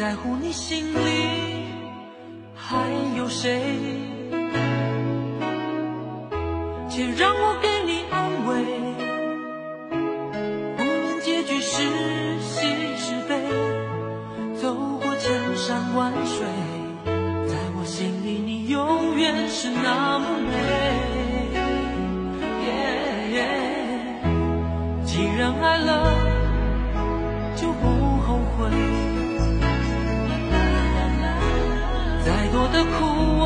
在乎你心里还有谁？且让我给你安慰无论结局是喜是悲走过千山万水在我心里你永远是那么美耶耶既然爱了的苦。